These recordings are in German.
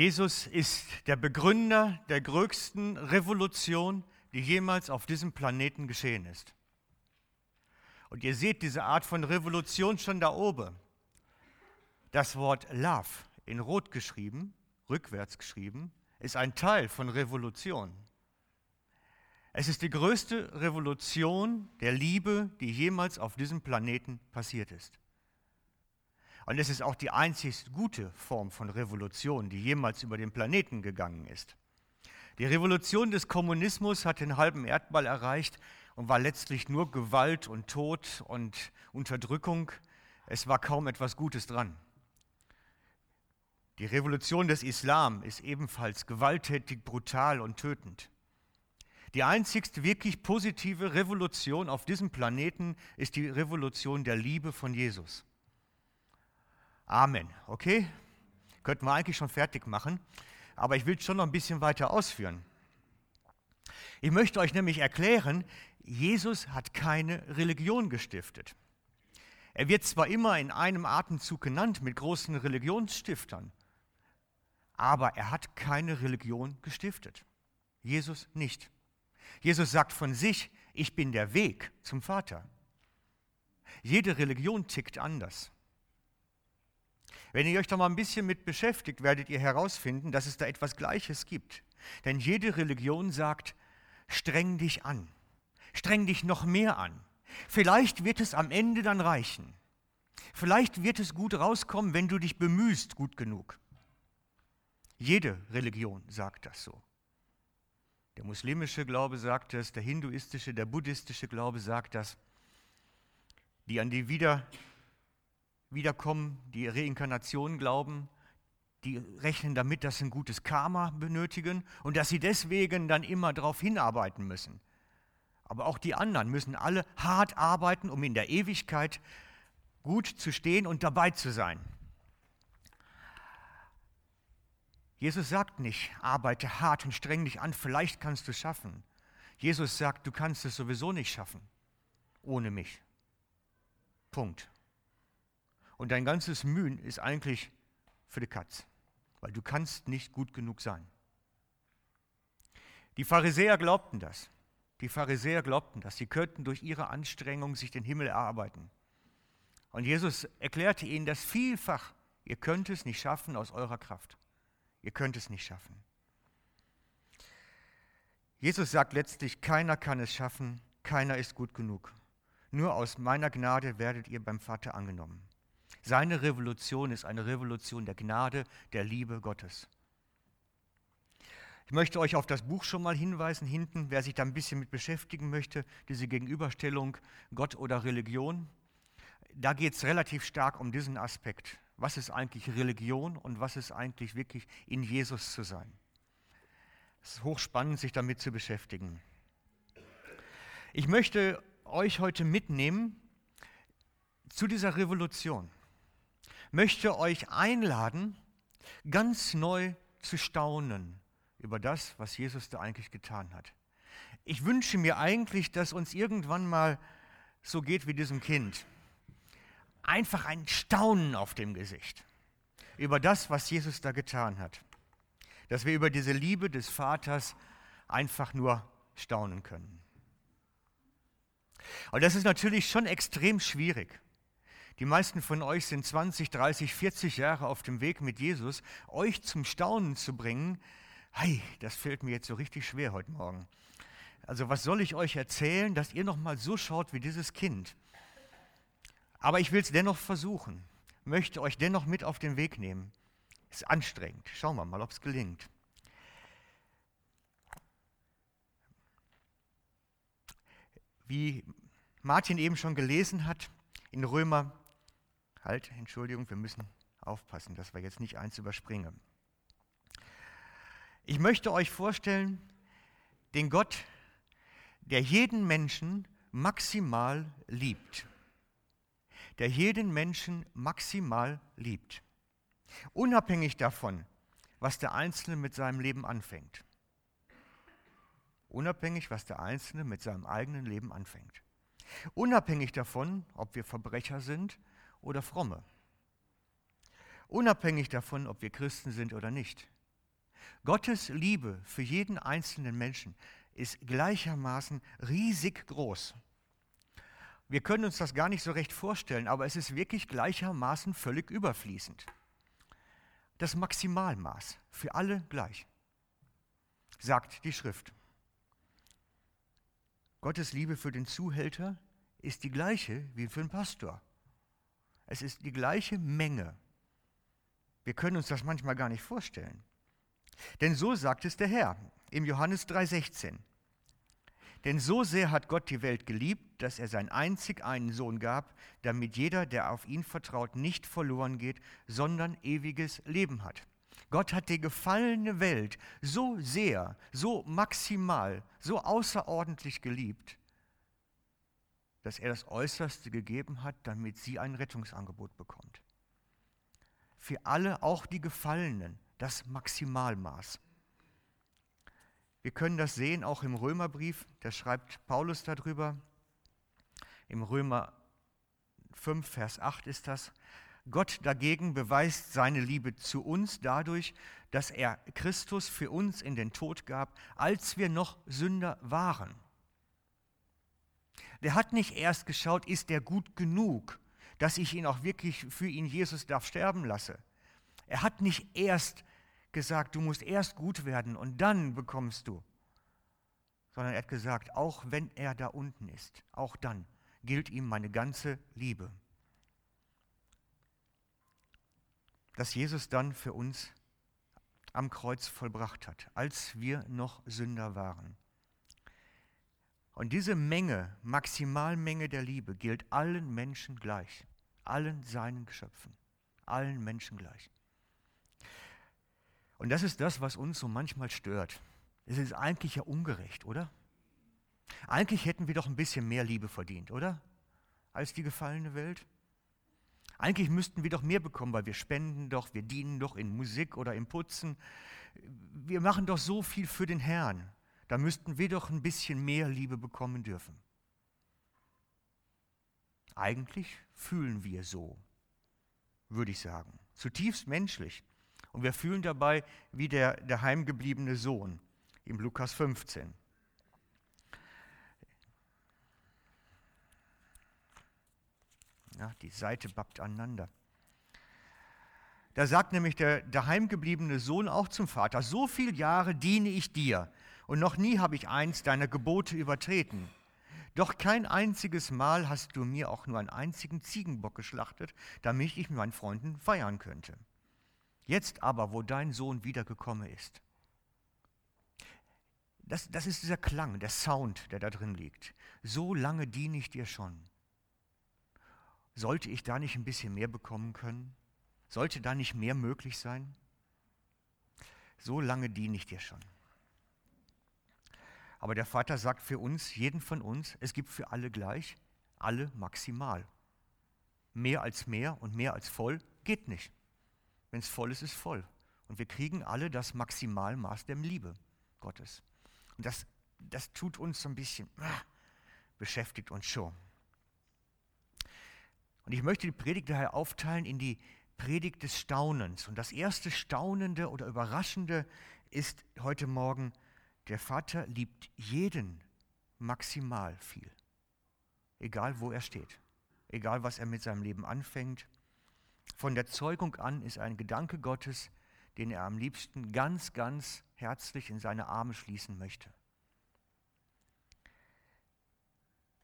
Jesus ist der Begründer der größten Revolution, die jemals auf diesem Planeten geschehen ist. Und ihr seht diese Art von Revolution schon da oben. Das Wort Love in Rot geschrieben, rückwärts geschrieben, ist ein Teil von Revolution. Es ist die größte Revolution der Liebe, die jemals auf diesem Planeten passiert ist. Und es ist auch die einzig gute Form von Revolution, die jemals über den Planeten gegangen ist. Die Revolution des Kommunismus hat den halben Erdball erreicht und war letztlich nur Gewalt und Tod und Unterdrückung. Es war kaum etwas Gutes dran. Die Revolution des Islam ist ebenfalls gewalttätig, brutal und tötend. Die einzigste wirklich positive Revolution auf diesem Planeten ist die Revolution der Liebe von Jesus. Amen. Okay? Könnten wir eigentlich schon fertig machen, aber ich will es schon noch ein bisschen weiter ausführen. Ich möchte euch nämlich erklären, Jesus hat keine Religion gestiftet. Er wird zwar immer in einem Atemzug genannt mit großen Religionsstiftern, aber er hat keine Religion gestiftet. Jesus nicht. Jesus sagt von sich, ich bin der Weg zum Vater. Jede Religion tickt anders. Wenn ihr euch da mal ein bisschen mit beschäftigt, werdet ihr herausfinden, dass es da etwas Gleiches gibt. Denn jede Religion sagt, streng dich an, streng dich noch mehr an. Vielleicht wird es am Ende dann reichen. Vielleicht wird es gut rauskommen, wenn du dich bemühst, gut genug. Jede Religion sagt das so. Der muslimische Glaube sagt das, der hinduistische, der buddhistische Glaube sagt das. Die an die Wieder Wiederkommen, die Reinkarnation glauben, die rechnen damit, dass sie ein gutes Karma benötigen und dass sie deswegen dann immer darauf hinarbeiten müssen. Aber auch die anderen müssen alle hart arbeiten, um in der Ewigkeit gut zu stehen und dabei zu sein. Jesus sagt nicht, arbeite hart und streng dich an, vielleicht kannst du es schaffen. Jesus sagt, du kannst es sowieso nicht schaffen, ohne mich. Punkt. Und dein ganzes Mühen ist eigentlich für die Katz, weil du kannst nicht gut genug sein. Die Pharisäer glaubten das. Die Pharisäer glaubten das. Sie könnten durch ihre Anstrengung sich den Himmel erarbeiten. Und Jesus erklärte ihnen das vielfach. Ihr könnt es nicht schaffen aus eurer Kraft. Ihr könnt es nicht schaffen. Jesus sagt letztlich, keiner kann es schaffen, keiner ist gut genug. Nur aus meiner Gnade werdet ihr beim Vater angenommen. Seine Revolution ist eine Revolution der Gnade, der Liebe Gottes. Ich möchte euch auf das Buch schon mal hinweisen, hinten, wer sich da ein bisschen mit beschäftigen möchte, diese Gegenüberstellung Gott oder Religion. Da geht es relativ stark um diesen Aspekt. Was ist eigentlich Religion und was ist eigentlich wirklich in Jesus zu sein? Es ist hochspannend, sich damit zu beschäftigen. Ich möchte euch heute mitnehmen zu dieser Revolution möchte euch einladen, ganz neu zu staunen über das, was Jesus da eigentlich getan hat. Ich wünsche mir eigentlich, dass uns irgendwann mal so geht wie diesem Kind. Einfach ein Staunen auf dem Gesicht über das, was Jesus da getan hat. Dass wir über diese Liebe des Vaters einfach nur staunen können. Und das ist natürlich schon extrem schwierig. Die meisten von euch sind 20, 30, 40 Jahre auf dem Weg mit Jesus. Euch zum Staunen zu bringen, hey, das fällt mir jetzt so richtig schwer heute Morgen. Also was soll ich euch erzählen, dass ihr noch mal so schaut wie dieses Kind? Aber ich will es dennoch versuchen, möchte euch dennoch mit auf den Weg nehmen. Ist anstrengend. Schauen wir mal, ob es gelingt. Wie Martin eben schon gelesen hat, in Römer Halt, Entschuldigung, wir müssen aufpassen, dass wir jetzt nicht eins überspringen. Ich möchte euch vorstellen, den Gott, der jeden Menschen maximal liebt. Der jeden Menschen maximal liebt. Unabhängig davon, was der Einzelne mit seinem Leben anfängt. Unabhängig, was der Einzelne mit seinem eigenen Leben anfängt. Unabhängig davon, ob wir Verbrecher sind oder Fromme. Unabhängig davon, ob wir Christen sind oder nicht. Gottes Liebe für jeden einzelnen Menschen ist gleichermaßen riesig groß. Wir können uns das gar nicht so recht vorstellen, aber es ist wirklich gleichermaßen völlig überfließend. Das Maximalmaß für alle gleich, sagt die Schrift. Gottes Liebe für den Zuhälter ist die gleiche wie für den Pastor. Es ist die gleiche Menge. Wir können uns das manchmal gar nicht vorstellen. Denn so sagt es der Herr im Johannes 3:16. Denn so sehr hat Gott die Welt geliebt, dass er seinen einzig einen Sohn gab, damit jeder, der auf ihn vertraut, nicht verloren geht, sondern ewiges Leben hat. Gott hat die gefallene Welt so sehr, so maximal, so außerordentlich geliebt, dass er das Äußerste gegeben hat, damit sie ein Rettungsangebot bekommt. Für alle, auch die Gefallenen, das Maximalmaß. Wir können das sehen auch im Römerbrief, da schreibt Paulus darüber. Im Römer 5, Vers 8 ist das. Gott dagegen beweist seine Liebe zu uns dadurch, dass er Christus für uns in den Tod gab, als wir noch Sünder waren. Der hat nicht erst geschaut, ist er gut genug, dass ich ihn auch wirklich für ihn, Jesus, darf sterben lasse. Er hat nicht erst gesagt, du musst erst gut werden und dann bekommst du, sondern er hat gesagt, auch wenn er da unten ist, auch dann gilt ihm meine ganze Liebe. Dass Jesus dann für uns am Kreuz vollbracht hat, als wir noch Sünder waren. Und diese Menge, Maximalmenge der Liebe gilt allen Menschen gleich, allen seinen Geschöpfen, allen Menschen gleich. Und das ist das, was uns so manchmal stört. Es ist eigentlich ja ungerecht, oder? Eigentlich hätten wir doch ein bisschen mehr Liebe verdient, oder? Als die gefallene Welt. Eigentlich müssten wir doch mehr bekommen, weil wir spenden doch, wir dienen doch in Musik oder im Putzen. Wir machen doch so viel für den Herrn da müssten wir doch ein bisschen mehr Liebe bekommen dürfen. Eigentlich fühlen wir so, würde ich sagen, zutiefst menschlich. Und wir fühlen dabei wie der, der heimgebliebene Sohn im Lukas 15. Ja, die Seite bappt aneinander. Da sagt nämlich der, der heimgebliebene Sohn auch zum Vater, so viele Jahre diene ich dir und noch nie habe ich eins deiner Gebote übertreten. Doch kein einziges Mal hast du mir auch nur einen einzigen Ziegenbock geschlachtet, damit ich mit meinen Freunden feiern könnte. Jetzt aber, wo dein Sohn wiedergekommen ist, das, das ist dieser Klang, der Sound, der da drin liegt. So lange diene ich dir schon. Sollte ich da nicht ein bisschen mehr bekommen können? Sollte da nicht mehr möglich sein? So lange diene ich dir schon. Aber der Vater sagt für uns, jeden von uns, es gibt für alle gleich, alle maximal. Mehr als mehr und mehr als voll geht nicht. Wenn es voll ist, ist voll. Und wir kriegen alle das Maximalmaß der Liebe Gottes. Und das, das tut uns so ein bisschen, ah, beschäftigt uns schon. Und ich möchte die Predigt daher aufteilen in die Predigt des Staunens. Und das erste Staunende oder Überraschende ist heute Morgen, der Vater liebt jeden maximal viel, egal wo er steht, egal was er mit seinem Leben anfängt. Von der Zeugung an ist ein Gedanke Gottes, den er am liebsten ganz, ganz herzlich in seine Arme schließen möchte.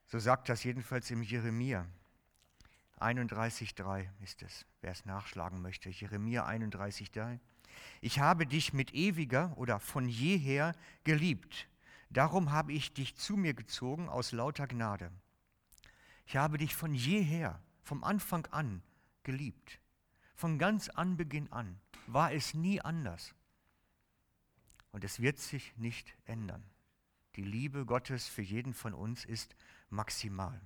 So sagt das jedenfalls im Jeremia 31,3 ist es, wer es nachschlagen möchte. Jeremia 31,3. Ich habe dich mit ewiger oder von jeher geliebt. Darum habe ich dich zu mir gezogen aus lauter Gnade. Ich habe dich von jeher, vom Anfang an geliebt. Von ganz Anbeginn an war es nie anders. Und es wird sich nicht ändern. Die Liebe Gottes für jeden von uns ist maximal.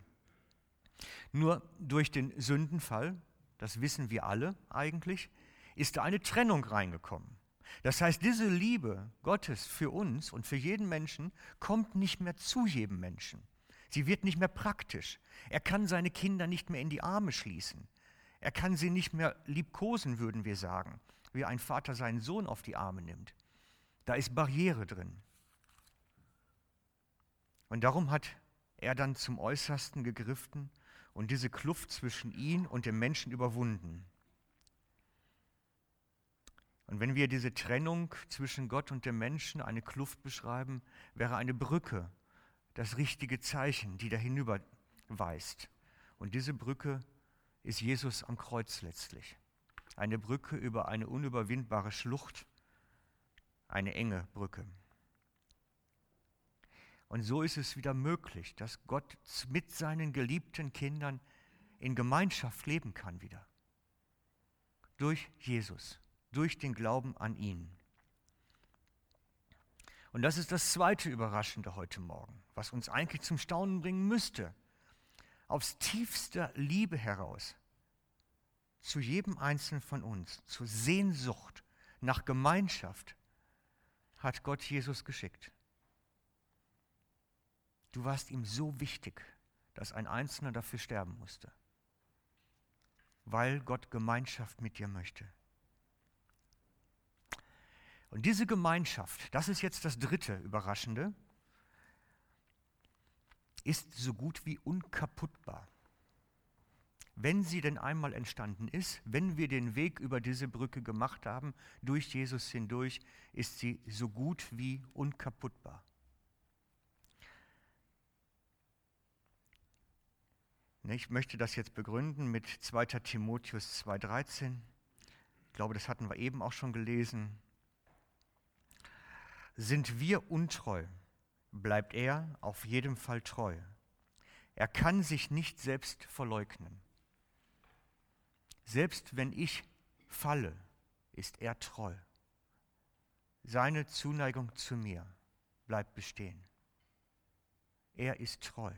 Nur durch den Sündenfall, das wissen wir alle eigentlich, ist da eine Trennung reingekommen. Das heißt, diese Liebe Gottes für uns und für jeden Menschen kommt nicht mehr zu jedem Menschen. Sie wird nicht mehr praktisch. Er kann seine Kinder nicht mehr in die Arme schließen. Er kann sie nicht mehr liebkosen, würden wir sagen, wie ein Vater seinen Sohn auf die Arme nimmt. Da ist Barriere drin. Und darum hat er dann zum Äußersten gegriffen und diese Kluft zwischen ihn und dem Menschen überwunden. Und wenn wir diese Trennung zwischen Gott und dem Menschen, eine Kluft beschreiben, wäre eine Brücke das richtige Zeichen, die da hinüber weist. Und diese Brücke ist Jesus am Kreuz letztlich. Eine Brücke über eine unüberwindbare Schlucht, eine enge Brücke. Und so ist es wieder möglich, dass Gott mit seinen geliebten Kindern in Gemeinschaft leben kann wieder. Durch Jesus, durch den Glauben an ihn. Und das ist das zweite Überraschende heute Morgen, was uns eigentlich zum Staunen bringen müsste. Aus tiefster Liebe heraus zu jedem Einzelnen von uns, zur Sehnsucht nach Gemeinschaft, hat Gott Jesus geschickt. Du warst ihm so wichtig, dass ein Einzelner dafür sterben musste, weil Gott Gemeinschaft mit dir möchte. Und diese Gemeinschaft, das ist jetzt das dritte Überraschende, ist so gut wie unkaputtbar. Wenn sie denn einmal entstanden ist, wenn wir den Weg über diese Brücke gemacht haben, durch Jesus hindurch, ist sie so gut wie unkaputtbar. Ne, ich möchte das jetzt begründen mit 2 Timotheus 2.13. Ich glaube, das hatten wir eben auch schon gelesen. Sind wir untreu, bleibt er auf jeden Fall treu. Er kann sich nicht selbst verleugnen. Selbst wenn ich falle, ist er treu. Seine Zuneigung zu mir bleibt bestehen. Er ist treu,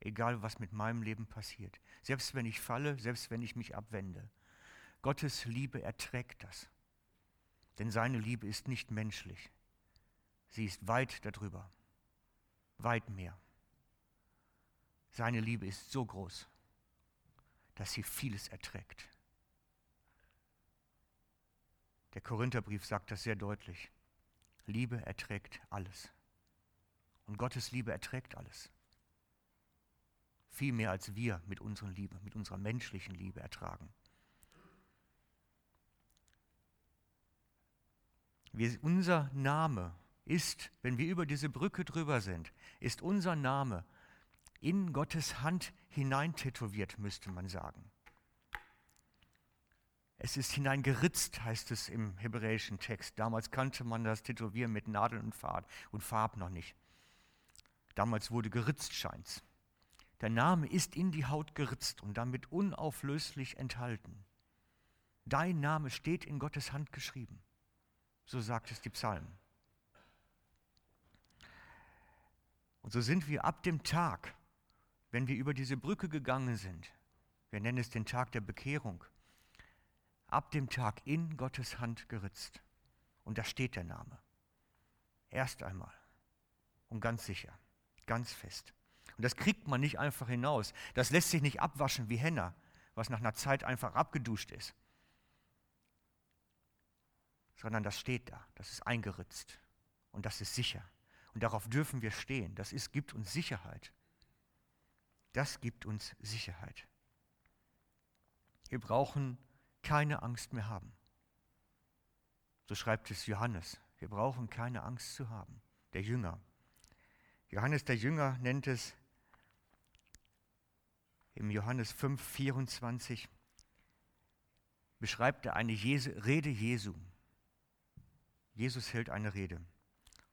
egal was mit meinem Leben passiert. Selbst wenn ich falle, selbst wenn ich mich abwende. Gottes Liebe erträgt das. Denn seine Liebe ist nicht menschlich. Sie ist weit darüber, weit mehr. Seine Liebe ist so groß, dass sie vieles erträgt. Der Korintherbrief sagt das sehr deutlich. Liebe erträgt alles. Und Gottes Liebe erträgt alles. Viel mehr als wir mit unserer Liebe, mit unserer menschlichen Liebe ertragen. Wir, unser Name ist, wenn wir über diese Brücke drüber sind, ist unser Name in Gottes Hand hineintätowiert, müsste man sagen. Es ist hineingeritzt, heißt es im hebräischen Text. Damals kannte man das Tätowieren mit Nadeln und Farb und Farb noch nicht. Damals wurde geritzt, scheint's. Der Name ist in die Haut geritzt und damit unauflöslich enthalten. Dein Name steht in Gottes Hand geschrieben. So sagt es die Psalmen. Und so sind wir ab dem Tag, wenn wir über diese Brücke gegangen sind, wir nennen es den Tag der Bekehrung, ab dem Tag in Gottes Hand geritzt. Und da steht der Name. Erst einmal und ganz sicher, ganz fest. Und das kriegt man nicht einfach hinaus. Das lässt sich nicht abwaschen wie Henna, was nach einer Zeit einfach abgeduscht ist. Sondern das steht da, das ist eingeritzt und das ist sicher. Und darauf dürfen wir stehen. Das ist, gibt uns Sicherheit. Das gibt uns Sicherheit. Wir brauchen keine Angst mehr haben. So schreibt es Johannes. Wir brauchen keine Angst zu haben. Der Jünger. Johannes der Jünger nennt es im Johannes 5, 24, beschreibt er eine Jesu, Rede Jesu. Jesus hält eine Rede.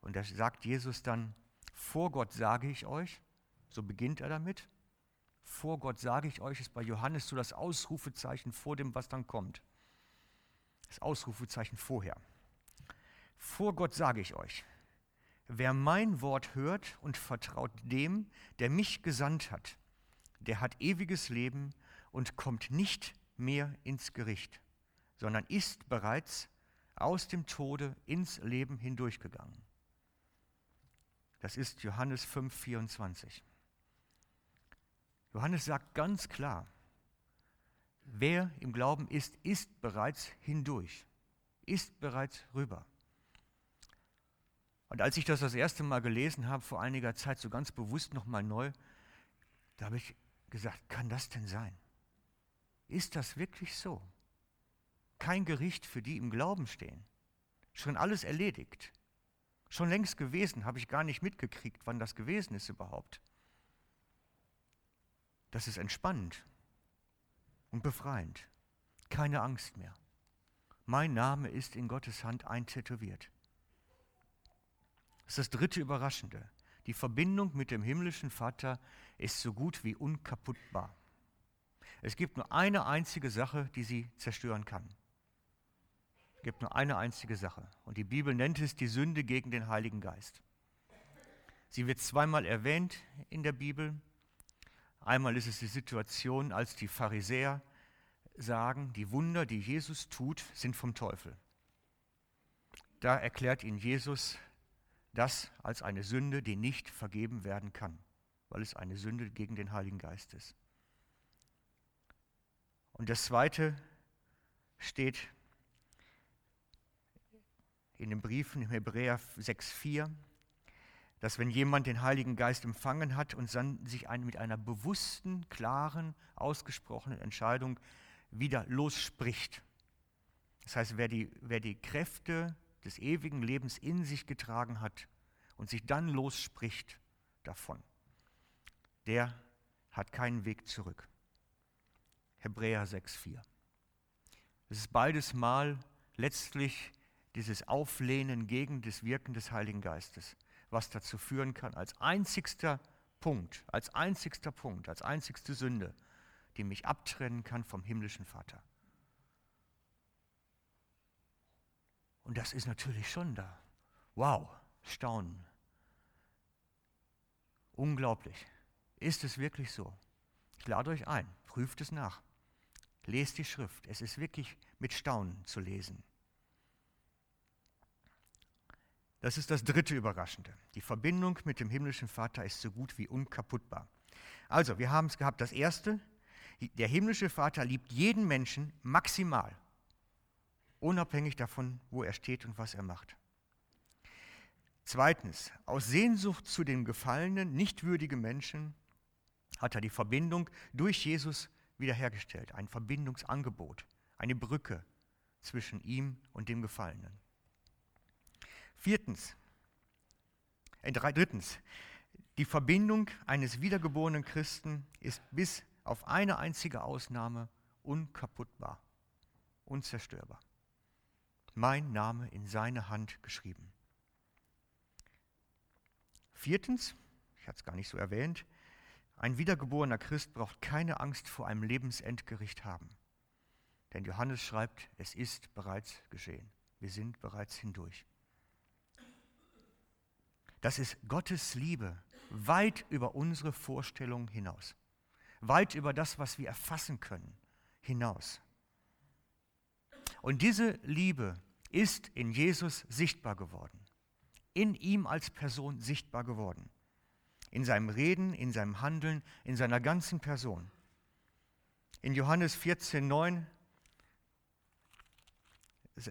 Und da sagt Jesus dann, vor Gott sage ich euch, so beginnt er damit, vor Gott sage ich euch, ist bei Johannes so das Ausrufezeichen vor dem, was dann kommt. Das Ausrufezeichen vorher. Vor Gott sage ich euch, wer mein Wort hört und vertraut dem, der mich gesandt hat, der hat ewiges Leben und kommt nicht mehr ins Gericht, sondern ist bereits aus dem Tode ins Leben hindurchgegangen. Das ist Johannes 5, 24. Johannes sagt ganz klar, wer im Glauben ist, ist bereits hindurch, ist bereits rüber. Und als ich das das erste Mal gelesen habe, vor einiger Zeit so ganz bewusst nochmal neu, da habe ich gesagt, kann das denn sein? Ist das wirklich so? Kein Gericht für die im Glauben stehen. Schon alles erledigt. Schon längst gewesen, habe ich gar nicht mitgekriegt, wann das gewesen ist überhaupt. Das ist entspannend und befreiend. Keine Angst mehr. Mein Name ist in Gottes Hand eintätowiert. Das ist das dritte Überraschende. Die Verbindung mit dem himmlischen Vater ist so gut wie unkaputtbar. Es gibt nur eine einzige Sache, die sie zerstören kann. Gibt nur eine einzige Sache. Und die Bibel nennt es die Sünde gegen den Heiligen Geist. Sie wird zweimal erwähnt in der Bibel. Einmal ist es die Situation, als die Pharisäer sagen, die Wunder, die Jesus tut, sind vom Teufel. Da erklärt ihnen Jesus das als eine Sünde, die nicht vergeben werden kann, weil es eine Sünde gegen den Heiligen Geist ist. Und das Zweite steht in den Briefen im Hebräer 6,4, dass wenn jemand den Heiligen Geist empfangen hat und dann sich mit einer bewussten, klaren, ausgesprochenen Entscheidung wieder losspricht. Das heißt, wer die, wer die Kräfte des ewigen Lebens in sich getragen hat und sich dann losspricht davon, der hat keinen Weg zurück. Hebräer 6,4. Es ist beides Mal letztlich dieses Auflehnen gegen das Wirken des Heiligen Geistes, was dazu führen kann, als einzigster Punkt, als einzigster Punkt, als einzigste Sünde, die mich abtrennen kann vom himmlischen Vater. Und das ist natürlich schon da. Wow, Staunen. Unglaublich. Ist es wirklich so? Ich lade euch ein, prüft es nach. Lest die Schrift. Es ist wirklich mit Staunen zu lesen. Das ist das dritte Überraschende. Die Verbindung mit dem himmlischen Vater ist so gut wie unkaputtbar. Also, wir haben es gehabt. Das erste, der himmlische Vater liebt jeden Menschen maximal, unabhängig davon, wo er steht und was er macht. Zweitens, aus Sehnsucht zu den gefallenen, nichtwürdigen Menschen hat er die Verbindung durch Jesus wiederhergestellt, ein Verbindungsangebot, eine Brücke zwischen ihm und dem Gefallenen. Viertens, äh, drittens, die Verbindung eines wiedergeborenen Christen ist bis auf eine einzige Ausnahme unkaputtbar, unzerstörbar. Mein Name in seine Hand geschrieben. Viertens, ich hatte es gar nicht so erwähnt, ein wiedergeborener Christ braucht keine Angst vor einem Lebensendgericht haben. Denn Johannes schreibt, es ist bereits geschehen. Wir sind bereits hindurch. Das ist Gottes Liebe weit über unsere Vorstellung hinaus weit über das, was wir erfassen können, hinaus. Und diese Liebe ist in Jesus sichtbar geworden, in ihm als Person sichtbar geworden, in seinem Reden, in seinem Handeln, in seiner ganzen Person. In Johannes 14, 9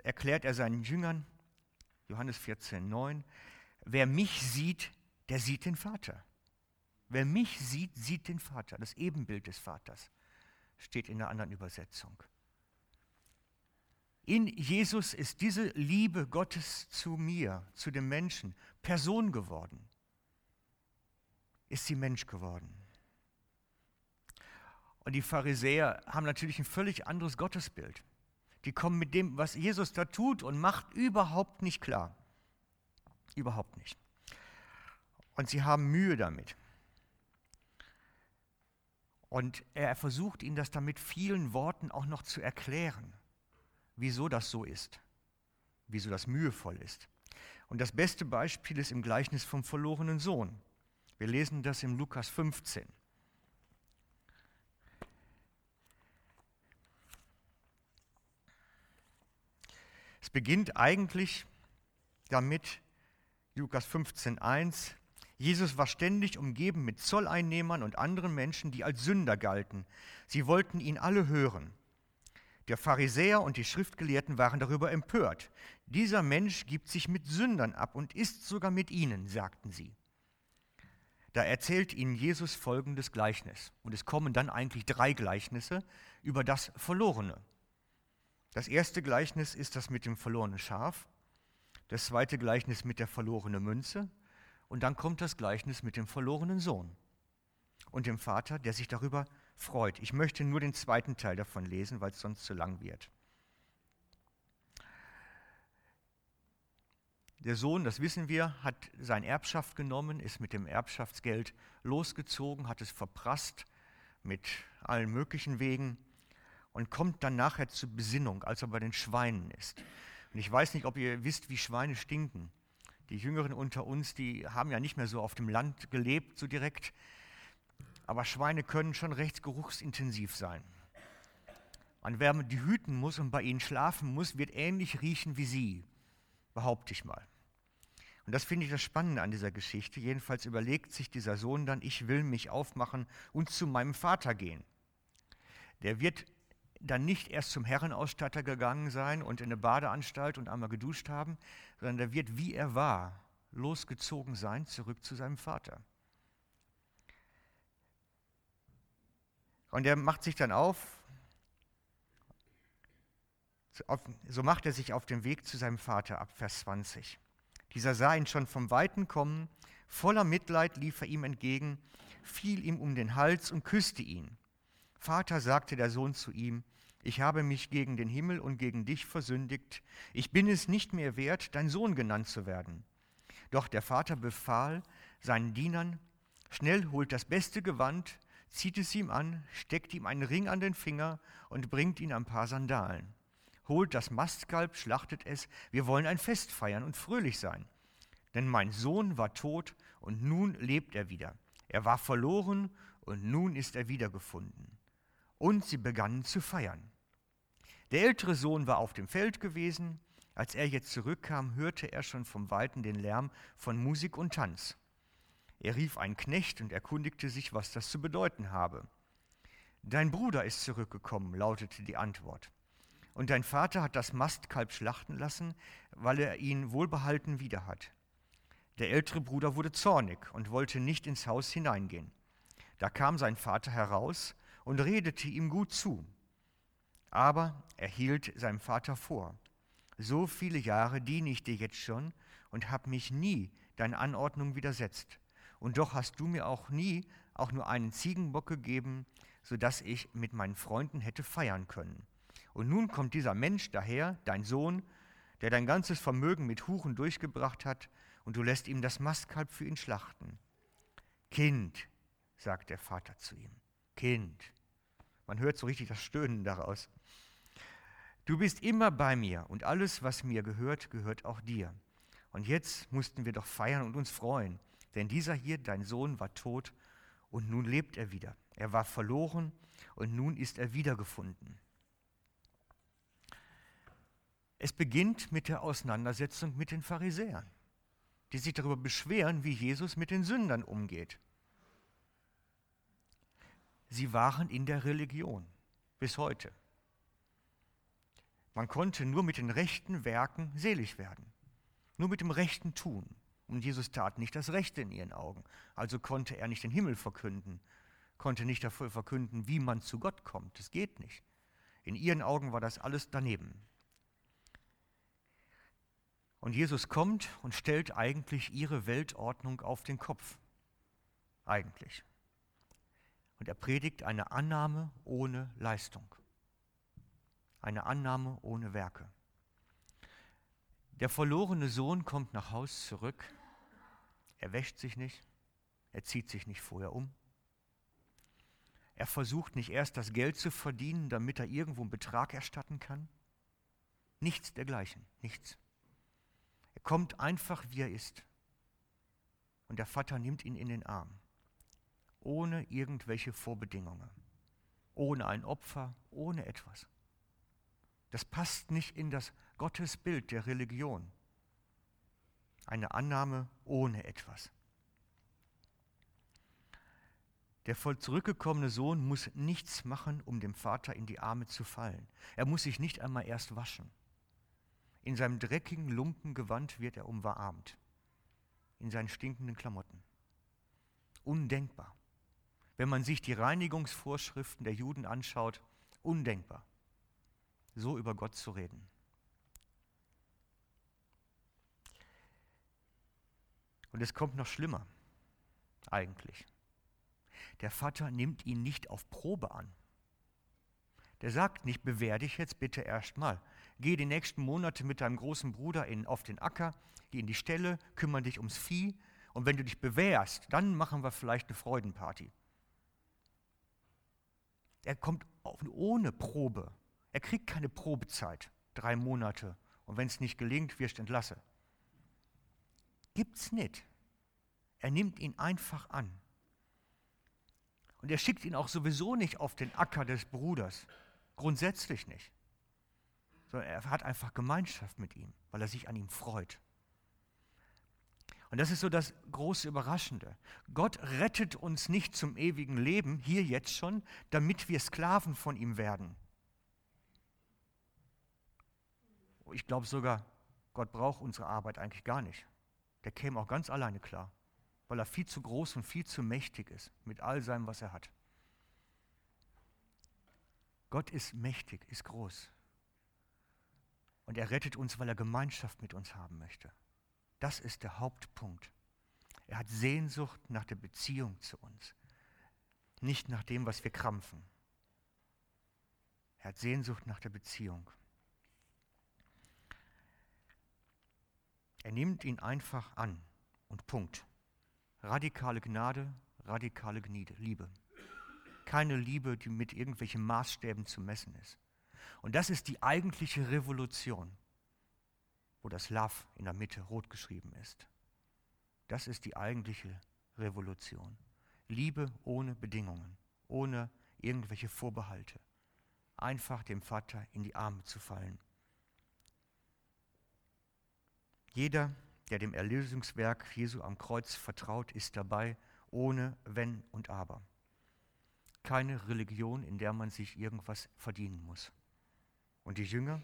erklärt er seinen Jüngern, Johannes 14, 9, wer mich sieht, der sieht den Vater. Wer mich sieht, sieht den Vater. Das Ebenbild des Vaters steht in einer anderen Übersetzung. In Jesus ist diese Liebe Gottes zu mir, zu dem Menschen, Person geworden. Ist sie Mensch geworden. Und die Pharisäer haben natürlich ein völlig anderes Gottesbild. Die kommen mit dem, was Jesus da tut und macht, überhaupt nicht klar. Überhaupt nicht. Und sie haben Mühe damit. Und er versucht ihnen das dann mit vielen Worten auch noch zu erklären, wieso das so ist, wieso das mühevoll ist. Und das beste Beispiel ist im Gleichnis vom verlorenen Sohn. Wir lesen das im Lukas 15. Es beginnt eigentlich damit, Lukas 15.1, Jesus war ständig umgeben mit Zolleinnehmern und anderen Menschen, die als Sünder galten. Sie wollten ihn alle hören. Der Pharisäer und die Schriftgelehrten waren darüber empört. Dieser Mensch gibt sich mit Sündern ab und isst sogar mit ihnen, sagten sie. Da erzählt ihnen Jesus folgendes Gleichnis. Und es kommen dann eigentlich drei Gleichnisse über das Verlorene. Das erste Gleichnis ist das mit dem verlorenen Schaf. Das zweite Gleichnis mit der verlorenen Münze. Und dann kommt das Gleichnis mit dem verlorenen Sohn und dem Vater, der sich darüber freut. Ich möchte nur den zweiten Teil davon lesen, weil es sonst zu lang wird. Der Sohn, das wissen wir, hat seine Erbschaft genommen, ist mit dem Erbschaftsgeld losgezogen, hat es verprasst mit allen möglichen Wegen und kommt dann nachher zur Besinnung, als er bei den Schweinen ist. Und ich weiß nicht, ob ihr wisst, wie Schweine stinken. Die Jüngeren unter uns, die haben ja nicht mehr so auf dem Land gelebt, so direkt. Aber Schweine können schon recht geruchsintensiv sein. Und wer die hüten muss und bei ihnen schlafen muss, wird ähnlich riechen wie sie, behaupte ich mal. Und das finde ich das Spannende an dieser Geschichte. Jedenfalls überlegt sich dieser Sohn dann, ich will mich aufmachen und zu meinem Vater gehen. Der wird dann nicht erst zum Herrenausstatter gegangen sein und in eine Badeanstalt und einmal geduscht haben, sondern der wird, wie er war, losgezogen sein, zurück zu seinem Vater. Und er macht sich dann auf, so macht er sich auf den Weg zu seinem Vater ab, Vers 20. Dieser sah ihn schon vom Weiten kommen, voller Mitleid lief er ihm entgegen, fiel ihm um den Hals und küsste ihn. Vater, sagte der Sohn zu ihm, ich habe mich gegen den Himmel und gegen dich versündigt, ich bin es nicht mehr wert, dein Sohn genannt zu werden. Doch der Vater befahl seinen Dienern, schnell holt das beste Gewand, zieht es ihm an, steckt ihm einen Ring an den Finger und bringt ihn ein paar Sandalen. Holt das Mastkalb, schlachtet es, wir wollen ein Fest feiern und fröhlich sein. Denn mein Sohn war tot und nun lebt er wieder. Er war verloren und nun ist er wiedergefunden und sie begannen zu feiern. Der ältere Sohn war auf dem Feld gewesen. Als er jetzt zurückkam, hörte er schon vom Weiten den Lärm von Musik und Tanz. Er rief einen Knecht und erkundigte sich, was das zu bedeuten habe. Dein Bruder ist zurückgekommen, lautete die Antwort. Und dein Vater hat das Mastkalb schlachten lassen, weil er ihn wohlbehalten wieder hat. Der ältere Bruder wurde zornig und wollte nicht ins Haus hineingehen. Da kam sein Vater heraus und redete ihm gut zu. Aber er hielt seinem Vater vor, so viele Jahre diene ich dir jetzt schon und habe mich nie deinen Anordnungen widersetzt. Und doch hast du mir auch nie auch nur einen Ziegenbock gegeben, sodass ich mit meinen Freunden hätte feiern können. Und nun kommt dieser Mensch daher, dein Sohn, der dein ganzes Vermögen mit Huchen durchgebracht hat, und du lässt ihm das Mastkalb für ihn schlachten. Kind, sagt der Vater zu ihm, Kind. Man hört so richtig das Stöhnen daraus. Du bist immer bei mir und alles, was mir gehört, gehört auch dir. Und jetzt mussten wir doch feiern und uns freuen, denn dieser hier, dein Sohn, war tot und nun lebt er wieder. Er war verloren und nun ist er wiedergefunden. Es beginnt mit der Auseinandersetzung mit den Pharisäern, die sich darüber beschweren, wie Jesus mit den Sündern umgeht. Sie waren in der Religion bis heute. Man konnte nur mit den rechten Werken selig werden, nur mit dem rechten Tun. Und Jesus tat nicht das Rechte in ihren Augen. Also konnte er nicht den Himmel verkünden, konnte nicht dafür verkünden, wie man zu Gott kommt. Das geht nicht. In ihren Augen war das alles daneben. Und Jesus kommt und stellt eigentlich ihre Weltordnung auf den Kopf. Eigentlich. Und er predigt eine Annahme ohne Leistung. Eine Annahme ohne Werke. Der verlorene Sohn kommt nach Haus zurück. Er wäscht sich nicht. Er zieht sich nicht vorher um. Er versucht nicht erst das Geld zu verdienen, damit er irgendwo einen Betrag erstatten kann. Nichts dergleichen, nichts. Er kommt einfach, wie er ist. Und der Vater nimmt ihn in den Arm ohne irgendwelche Vorbedingungen, ohne ein Opfer, ohne etwas. Das passt nicht in das Gottesbild der Religion. Eine Annahme ohne etwas. Der voll zurückgekommene Sohn muss nichts machen, um dem Vater in die Arme zu fallen. Er muss sich nicht einmal erst waschen. In seinem dreckigen Lumpengewand wird er umarmt. In seinen stinkenden Klamotten. Undenkbar. Wenn man sich die Reinigungsvorschriften der Juden anschaut, undenkbar, so über Gott zu reden. Und es kommt noch schlimmer, eigentlich. Der Vater nimmt ihn nicht auf Probe an. Der sagt nicht, bewähr dich jetzt bitte erstmal. Geh die nächsten Monate mit deinem großen Bruder in, auf den Acker, geh in die Ställe, kümmere dich ums Vieh und wenn du dich bewährst, dann machen wir vielleicht eine Freudenparty. Er kommt ohne Probe. Er kriegt keine Probezeit, drei Monate. Und wenn es nicht gelingt, wirst du entlassen. Gibt's nicht. Er nimmt ihn einfach an. Und er schickt ihn auch sowieso nicht auf den Acker des Bruders. Grundsätzlich nicht. Sondern er hat einfach Gemeinschaft mit ihm, weil er sich an ihm freut. Und das ist so das große Überraschende. Gott rettet uns nicht zum ewigen Leben, hier jetzt schon, damit wir Sklaven von ihm werden. Ich glaube sogar, Gott braucht unsere Arbeit eigentlich gar nicht. Der käme auch ganz alleine klar, weil er viel zu groß und viel zu mächtig ist mit all seinem, was er hat. Gott ist mächtig, ist groß. Und er rettet uns, weil er Gemeinschaft mit uns haben möchte. Das ist der Hauptpunkt. Er hat Sehnsucht nach der Beziehung zu uns, nicht nach dem, was wir krampfen. Er hat Sehnsucht nach der Beziehung. Er nimmt ihn einfach an und Punkt. Radikale Gnade, radikale Liebe. Keine Liebe, die mit irgendwelchen Maßstäben zu messen ist. Und das ist die eigentliche Revolution wo das Love in der Mitte rot geschrieben ist. Das ist die eigentliche Revolution. Liebe ohne Bedingungen, ohne irgendwelche Vorbehalte. Einfach dem Vater in die Arme zu fallen. Jeder, der dem Erlösungswerk Jesu am Kreuz vertraut, ist dabei, ohne Wenn und Aber. Keine Religion, in der man sich irgendwas verdienen muss. Und die Jünger,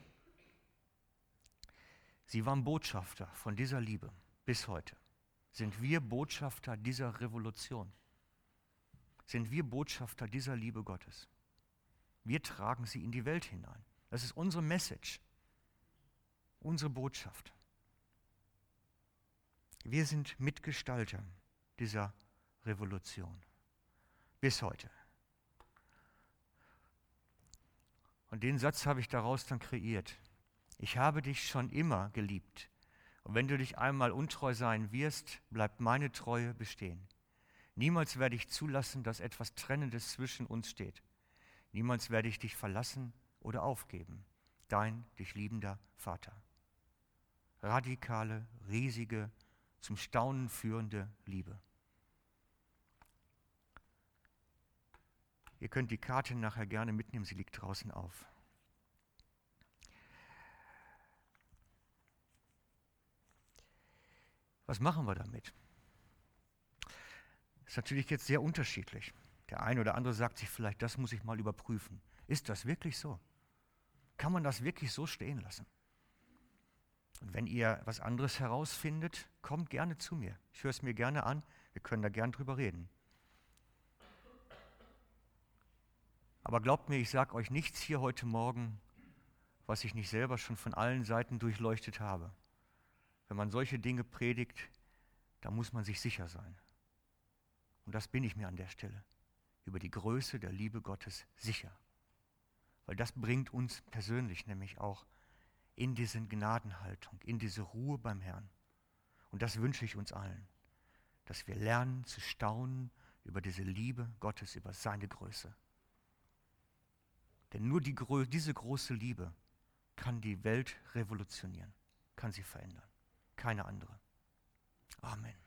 Sie waren Botschafter von dieser Liebe bis heute. Sind wir Botschafter dieser Revolution? Sind wir Botschafter dieser Liebe Gottes? Wir tragen sie in die Welt hinein. Das ist unsere Message, unsere Botschaft. Wir sind Mitgestalter dieser Revolution bis heute. Und den Satz habe ich daraus dann kreiert. Ich habe dich schon immer geliebt. Und wenn du dich einmal untreu sein wirst, bleibt meine Treue bestehen. Niemals werde ich zulassen, dass etwas Trennendes zwischen uns steht. Niemals werde ich dich verlassen oder aufgeben. Dein dich liebender Vater. Radikale, riesige, zum Staunen führende Liebe. Ihr könnt die Karte nachher gerne mitnehmen, sie liegt draußen auf. Was machen wir damit? Das ist natürlich jetzt sehr unterschiedlich. Der eine oder andere sagt sich vielleicht, das muss ich mal überprüfen. Ist das wirklich so? Kann man das wirklich so stehen lassen? Und wenn ihr was anderes herausfindet, kommt gerne zu mir. Ich höre es mir gerne an. Wir können da gern drüber reden. Aber glaubt mir, ich sage euch nichts hier heute Morgen, was ich nicht selber schon von allen Seiten durchleuchtet habe. Wenn man solche Dinge predigt, da muss man sich sicher sein. Und das bin ich mir an der Stelle. Über die Größe der Liebe Gottes sicher. Weil das bringt uns persönlich nämlich auch in diese Gnadenhaltung, in diese Ruhe beim Herrn. Und das wünsche ich uns allen, dass wir lernen zu staunen über diese Liebe Gottes, über seine Größe. Denn nur die, diese große Liebe kann die Welt revolutionieren, kann sie verändern keine andere. Amen.